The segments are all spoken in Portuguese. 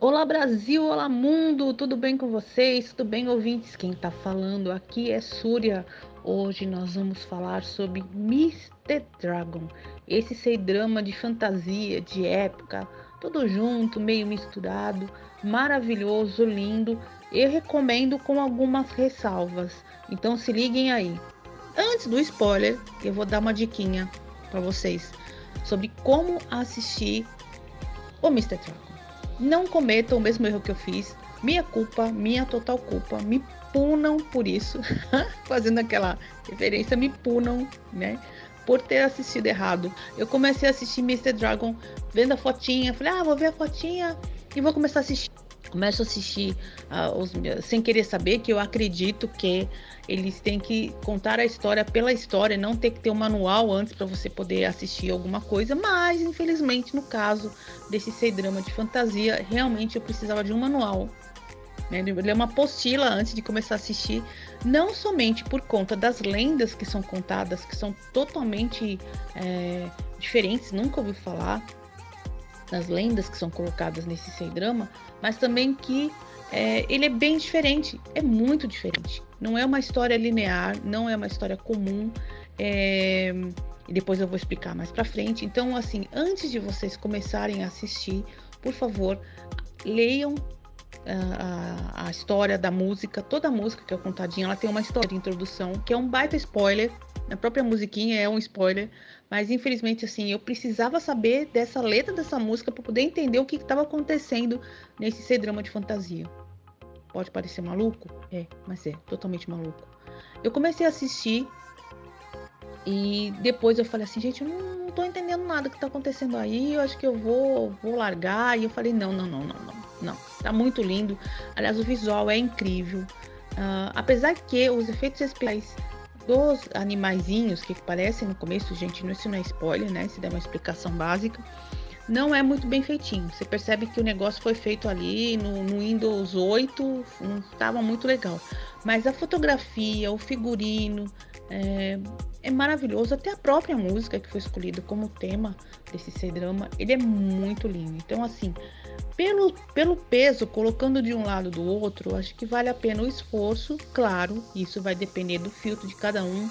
Olá Brasil, olá mundo, tudo bem com vocês? Tudo bem ouvintes? Quem tá falando aqui é Súria. Hoje nós vamos falar sobre Mr. Dragon, esse sei drama de fantasia, de época, tudo junto, meio misturado, maravilhoso, lindo. Eu recomendo com algumas ressalvas. Então se liguem aí. Antes do spoiler, eu vou dar uma diquinha para vocês sobre como assistir o Mr. Dragon. Não cometam o mesmo erro que eu fiz. Minha culpa, minha total culpa. Me punam por isso. Fazendo aquela referência, me punam, né? Por ter assistido errado. Eu comecei a assistir Mr. Dragon vendo a fotinha. Falei, ah, vou ver a fotinha e vou começar a assistir começo a assistir uh, os, sem querer saber que eu acredito que eles têm que contar a história pela história, não ter que ter um manual antes para você poder assistir alguma coisa, mas infelizmente no caso desse sei drama de fantasia, realmente eu precisava de um manual. Né, ler uma apostila antes de começar a assistir, não somente por conta das lendas que são contadas, que são totalmente é, diferentes, nunca ouvi falar, das lendas que são colocadas nesse sei drama, mas também que é, ele é bem diferente, é muito diferente. Não é uma história linear, não é uma história comum. É, e depois eu vou explicar mais para frente. Então, assim, antes de vocês começarem a assistir, por favor, leiam a, a, a, história da música, toda a música que é contadinha, ela tem uma história de introdução, que é um baita spoiler. A própria musiquinha é um spoiler, mas infelizmente assim, eu precisava saber dessa letra dessa música para poder entender o que estava acontecendo nesse ser drama de fantasia. Pode parecer maluco? É, mas é totalmente maluco. Eu comecei a assistir e depois eu falei assim, gente, eu não, não tô entendendo nada que tá acontecendo aí, eu acho que eu vou, vou largar. E eu falei, não, não, não, não, não, não. Tá muito lindo. Aliás, o visual é incrível. Uh, apesar que os efeitos especiais dos animaizinhos que aparecem no começo, gente, isso não é spoiler, né? Se der uma explicação básica, não é muito bem feitinho. Você percebe que o negócio foi feito ali no, no Windows 8, não estava muito legal. Mas a fotografia, o figurino, é, é, maravilhoso. Até a própria música que foi escolhida como tema desse C-drama, ele é muito lindo. Então, assim, pelo, pelo peso, colocando de um lado do outro, acho que vale a pena o esforço. Claro, isso vai depender do filtro de cada um.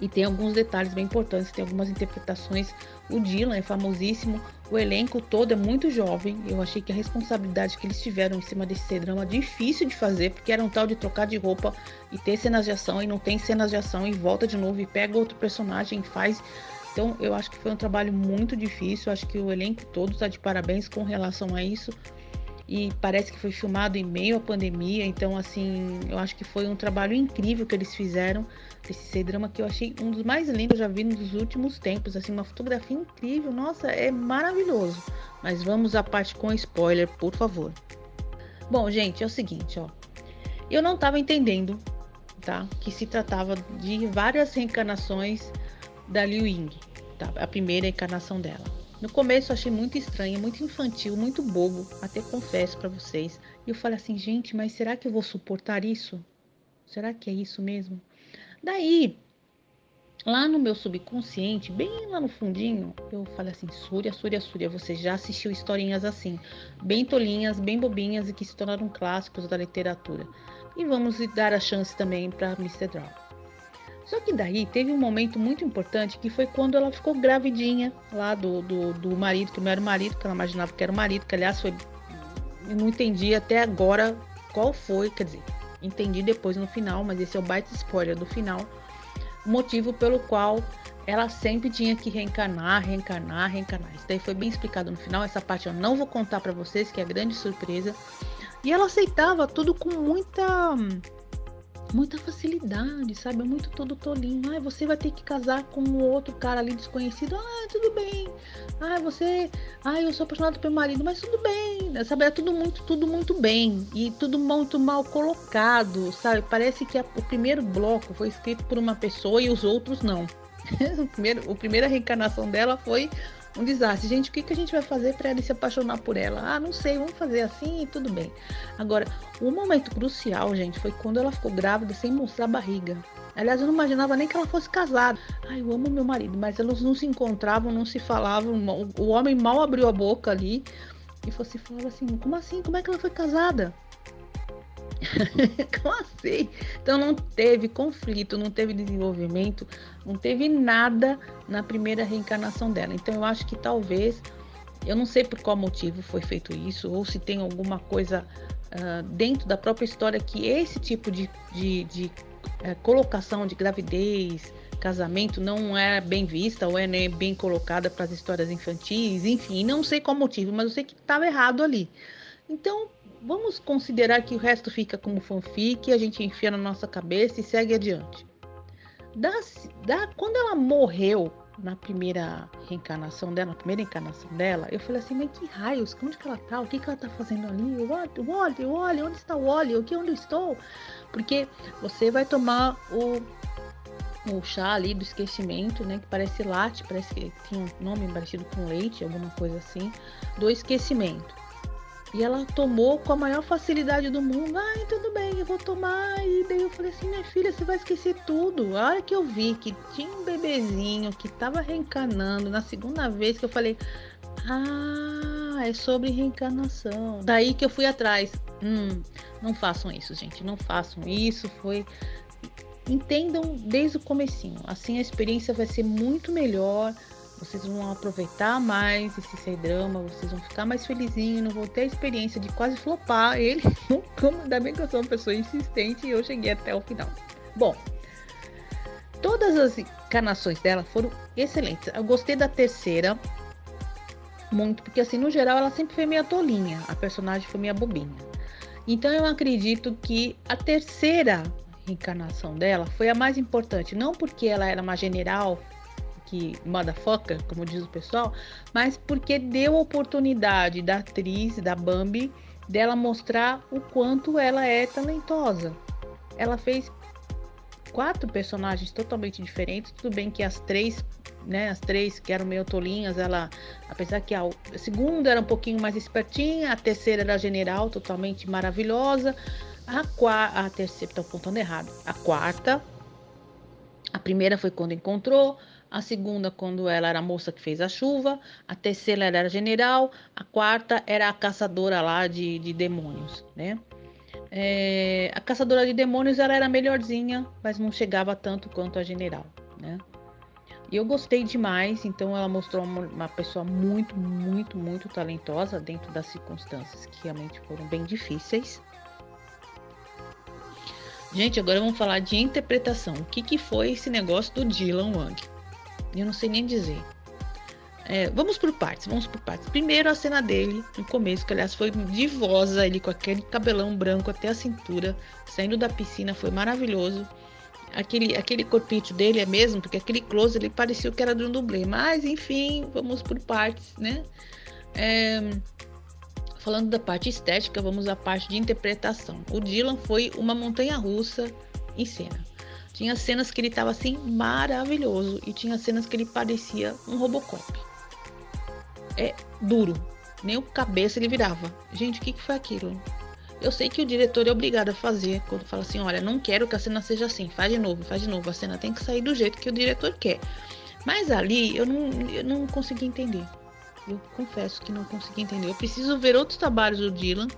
E tem alguns detalhes bem importantes, tem algumas interpretações. O Dylan é famosíssimo, o elenco todo é muito jovem. Eu achei que a responsabilidade que eles tiveram em cima desse drama difícil de fazer, porque era um tal de trocar de roupa e ter cenas de ação e não tem cenas de ação e volta de novo e pega outro personagem e faz então, eu acho que foi um trabalho muito difícil. Acho que o elenco todo está de parabéns com relação a isso. E parece que foi filmado em meio à pandemia. Então, assim, eu acho que foi um trabalho incrível que eles fizeram desse C-drama que eu achei um dos mais lindos já vi nos últimos tempos. Assim, uma fotografia incrível. Nossa, é maravilhoso. Mas vamos à parte com spoiler, por favor. Bom, gente, é o seguinte, ó. Eu não estava entendendo, tá? Que se tratava de várias reencarnações da Liu Ying, tá? a primeira encarnação dela. No começo eu achei muito estranho, muito infantil, muito bobo, até confesso para vocês. E eu falei assim, gente, mas será que eu vou suportar isso? Será que é isso mesmo? Daí, lá no meu subconsciente, bem lá no fundinho, eu falei assim: Súria, Súria, Súria, você já assistiu historinhas assim, bem tolinhas, bem bobinhas e que se tornaram clássicos da literatura. E vamos dar a chance também para Mr. Draw. Só que daí teve um momento muito importante que foi quando ela ficou gravidinha lá do, do, do marido, que não era o marido, que ela imaginava que era o marido, que aliás foi. Eu não entendi até agora qual foi, quer dizer, entendi depois no final, mas esse é o baita spoiler do final. Motivo pelo qual ela sempre tinha que reencarnar, reencarnar, reencarnar. Isso daí foi bem explicado no final. Essa parte eu não vou contar para vocês, que é grande surpresa. E ela aceitava tudo com muita muita facilidade, sabe? É muito todo tolinho. Ah, você vai ter que casar com um outro cara ali desconhecido. Ah, tudo bem. Ah, você. Ah, eu sou apaixonado pelo marido, mas tudo bem. Sabe? É tudo muito, tudo muito bem. E tudo muito mal colocado, sabe? Parece que a, o primeiro bloco foi escrito por uma pessoa e os outros não. o primeiro, a primeira reencarnação dela foi um desastre. Gente, o que, que a gente vai fazer para ele se apaixonar por ela? Ah, não sei, vamos fazer assim e tudo bem. Agora, o momento crucial, gente, foi quando ela ficou grávida sem mostrar a barriga. Aliás, eu não imaginava nem que ela fosse casada. Ai, eu amo meu marido, mas elas não se encontravam, não se falavam. O homem mal abriu a boca ali e você falava assim: como assim? Como é que ela foi casada? como assim? Então não teve conflito, não teve desenvolvimento, não teve nada na primeira reencarnação dela. Então eu acho que talvez, eu não sei por qual motivo foi feito isso, ou se tem alguma coisa uh, dentro da própria história que esse tipo de, de, de uh, colocação de gravidez, casamento não é bem vista ou é nem bem colocada para as histórias infantis, enfim, não sei qual motivo, mas eu sei que estava errado ali. Então, vamos considerar que o resto fica como fanfic, a gente enfia na nossa cabeça e segue adiante. Da, da, quando ela morreu na primeira reencarnação dela, na primeira encarnação dela, eu falei assim, mas que raios, onde que ela tá? O que que ela tá fazendo ali? O óleo, o óleo, onde está o óleo? Aqui onde eu estou? Porque você vai tomar o o chá ali do esquecimento, né? Que parece latte, parece que tinha um nome parecido com leite, alguma coisa assim, do esquecimento. E ela tomou com a maior facilidade do mundo. Ai, tudo bem, eu vou tomar. E daí eu falei assim, minha filha, você vai esquecer tudo. A hora que eu vi que tinha um bebezinho que tava reencarnando, na segunda vez que eu falei, ah, é sobre reencarnação. Daí que eu fui atrás. Hum, não façam isso, gente. Não façam isso. Foi entendam desde o comecinho. Assim a experiência vai ser muito melhor. Vocês vão aproveitar mais esse ser drama, vocês vão ficar mais felizinhos, não vão ter a experiência de quase flopar ele. Como ainda bem que eu sou uma pessoa insistente e eu cheguei até o final. Bom, todas as encarnações dela foram excelentes. Eu gostei da terceira muito, porque assim, no geral, ela sempre foi meio tolinha. A personagem foi meio bobinha. Então eu acredito que a terceira reencarnação dela foi a mais importante, não porque ela era uma general que motherfucker, como diz o pessoal, mas porque deu oportunidade da atriz, da Bambi, dela mostrar o quanto ela é talentosa. Ela fez quatro personagens totalmente diferentes, tudo bem que as três, né, as três que eram meio tolinhas, ela, apesar que a, a segunda era um pouquinho mais espertinha, a terceira era general, totalmente maravilhosa, a, quarta, a terceira, estou apontando errado. A quarta, a primeira foi quando encontrou, a segunda quando ela era a moça que fez a chuva, a terceira ela era general, a quarta era a caçadora lá de, de demônios, né? É, a caçadora de demônios ela era melhorzinha, mas não chegava tanto quanto a general, né? E eu gostei demais, então ela mostrou uma, uma pessoa muito, muito, muito talentosa dentro das circunstâncias que realmente foram bem difíceis. Gente, agora vamos falar de interpretação. O que, que foi esse negócio do Dylan Wang? Eu não sei nem dizer. É, vamos por partes, vamos por partes. Primeiro a cena dele, no começo, que aliás foi divosa, ele com aquele cabelão branco até a cintura, saindo da piscina, foi maravilhoso. Aquele, aquele corpite dele é mesmo, porque aquele close ele parecia que era de um dublê. Mas enfim, vamos por partes, né? É, falando da parte estética, vamos à parte de interpretação. O Dylan foi uma montanha russa em cena. Tinha cenas que ele estava assim maravilhoso e tinha cenas que ele parecia um Robocop. É duro, nem o cabeça ele virava. Gente, o que, que foi aquilo? Eu sei que o diretor é obrigado a fazer quando fala assim: olha, não quero que a cena seja assim, faz de novo, faz de novo. A cena tem que sair do jeito que o diretor quer. Mas ali eu não, eu não consegui entender. Eu confesso que não consegui entender. Eu preciso ver outros trabalhos do Dylan.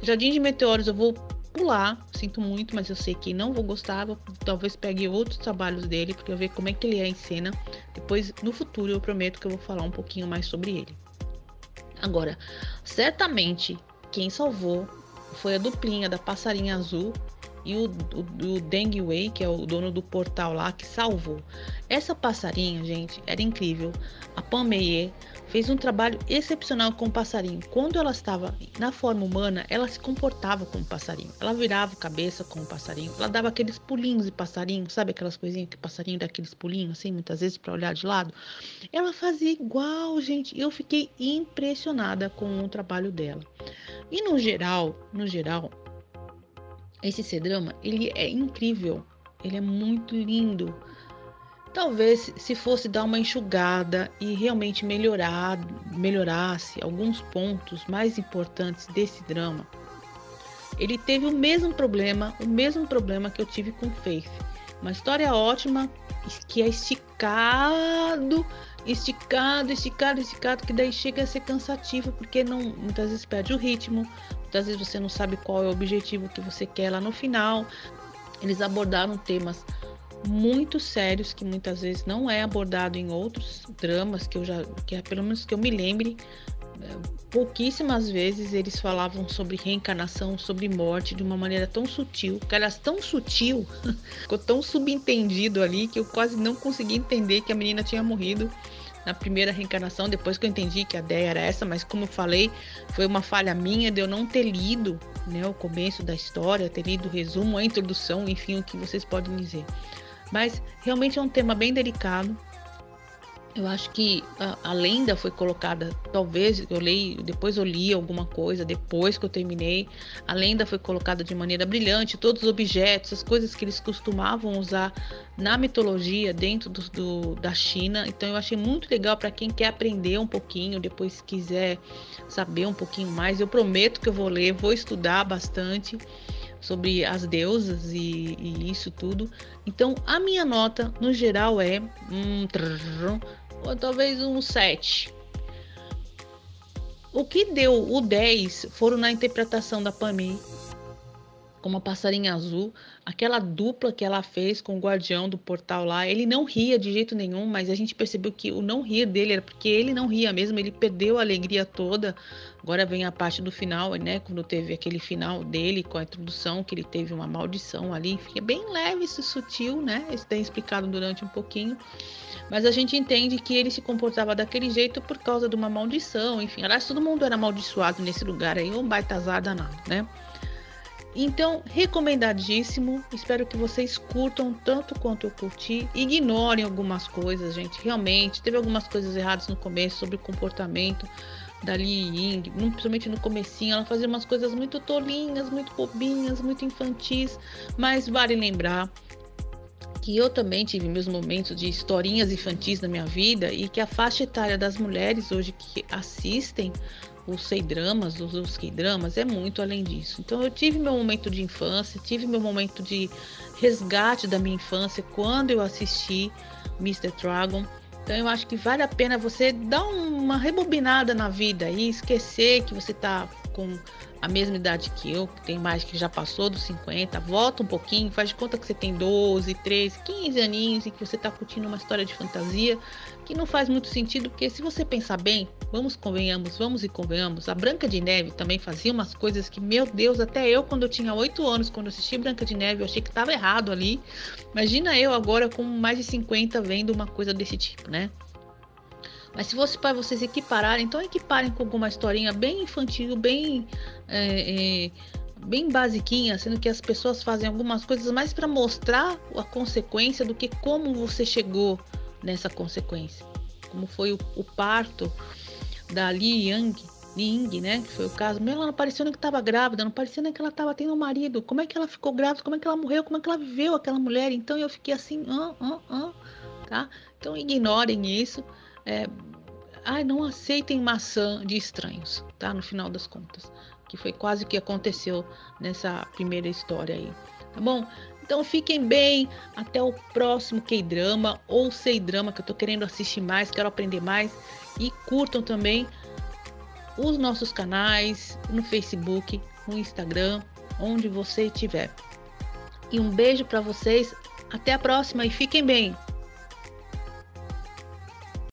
Jardim de Meteoros eu vou pular, sinto muito, mas eu sei que não vou gostar. Vou, talvez pegue outros trabalhos dele, porque eu ver como é que ele é em cena. Depois, no futuro, eu prometo que eu vou falar um pouquinho mais sobre ele. Agora, certamente quem salvou foi a duplinha da passarinha azul e o, o, o Deng Wei, que é o dono do portal lá, que salvou. Essa passarinha, gente, era incrível. A Pan Meier fez um trabalho excepcional com o passarinho. Quando ela estava na forma humana, ela se comportava como passarinho. Ela virava cabeça como passarinho. Ela dava aqueles pulinhos de passarinho, sabe aquelas coisinhas que passarinho dá aqueles pulinhos assim, muitas vezes para olhar de lado. Ela fazia igual, gente. Eu fiquei impressionada com o trabalho dela. E no geral, no geral, esse C-drama, ele é incrível. Ele é muito lindo. Talvez se fosse dar uma enxugada e realmente melhorar, melhorasse alguns pontos mais importantes desse drama. Ele teve o mesmo problema, o mesmo problema que eu tive com Faith. Uma história ótima, que é esticado, esticado, esticado, esticado, que daí chega a ser cansativo, porque não muitas vezes perde o ritmo, muitas vezes você não sabe qual é o objetivo que você quer lá no final. Eles abordaram temas muito sérios que muitas vezes não é abordado em outros dramas que eu já, que é pelo menos que eu me lembre, pouquíssimas vezes eles falavam sobre reencarnação, sobre morte de uma maneira tão sutil, que era tão sutil, ficou tão subentendido ali que eu quase não consegui entender que a menina tinha morrido na primeira reencarnação, depois que eu entendi que a ideia era essa, mas como eu falei, foi uma falha minha de eu não ter lido né, o começo da história, ter lido o resumo, a introdução, enfim, o que vocês podem dizer. Mas realmente é um tema bem delicado, eu acho que a, a, lenda foi colocada, talvez eu leio, depois eu li alguma coisa, depois que eu terminei, a lenda foi colocada de maneira brilhante, todos os objetos, as coisas que eles costumavam usar na mitologia dentro do, do da China. Então eu achei muito legal para quem quer aprender um pouquinho, depois quiser saber um pouquinho mais. Eu prometo que eu vou ler, vou estudar bastante sobre as deusas e, e, isso tudo. Então, a minha nota no geral é um ou talvez um 7. O que deu o 10 foram na interpretação da Pami como a passarinha azul, aquela dupla que ela fez com o guardião do portal lá, ele não ria de jeito nenhum, mas a gente percebeu que o não rir dele era porque ele não ria mesmo, ele perdeu a alegria toda. Agora vem a parte do final, né, quando teve aquele final dele com a introdução que ele teve uma maldição ali, fica bem leve, isso sutil, né? Isso tem explicado durante um pouquinho. Mas a gente entende que ele se comportava daquele jeito por causa de uma maldição, enfim. Aliás, todo mundo era amaldiçoado nesse lugar aí, um baita azar danado, né? Então, recomendadíssimo. Espero que vocês curtam tanto quanto eu curti. Ignorem algumas coisas, gente. Realmente, teve algumas coisas erradas no começo sobre o comportamento da Li Ying, principalmente no comecinho, ela fazia umas coisas muito tolinhas, muito bobinhas, muito infantis, mas vale lembrar que eu também tive meus momentos de historinhas infantis na minha vida e que a faixa etária das mulheres hoje que assistem os C-dramas, os, os K-dramas, é muito além disso. Então eu tive meu momento de infância, tive meu momento de resgate da minha infância quando eu assisti Mr. Dragon. Então eu acho que vale a pena você dar uma rebobinada na vida e esquecer que você está com a mesma idade que eu, que tem mais que já passou dos 50, volta um pouquinho, faz de conta que você tem 12, 13, 15 aninhos e que você está curtindo uma história de fantasia que não faz muito sentido, porque se você pensar bem, vamos convenhamos, vamos e convenhamos, a Branca de Neve também fazia umas coisas que, meu Deus, até eu quando eu tinha 8 anos, quando eu assisti Branca de Neve, eu achei que estava errado ali. Imagina eu agora com mais de 50 vendo uma coisa desse tipo, né? Mas se fosse para vocês equipararem, então equiparem com alguma historinha bem infantil, bem é, é, bem basiquinha, sendo que as pessoas fazem algumas coisas mais para mostrar a consequência do que como você chegou nessa consequência. Como foi o, o parto da Li Yang, Li Ying, né? Que foi o caso. Ela não parecia nem que estava grávida, não parecia nem que ela estava tendo um marido. Como é que ela ficou grávida? Como é que ela morreu? Como é que ela viveu aquela mulher? Então eu fiquei assim, ah, ah, ah, tá? Então ignorem isso é, ai, não aceitem maçã de estranhos, tá? No final das contas, que foi quase o que aconteceu nessa primeira história aí, tá bom? Então fiquem bem, até o próximo K-drama ou C-drama que eu tô querendo assistir mais, quero aprender mais e curtam também os nossos canais no Facebook, no Instagram, onde você estiver. E um beijo para vocês, até a próxima e fiquem bem.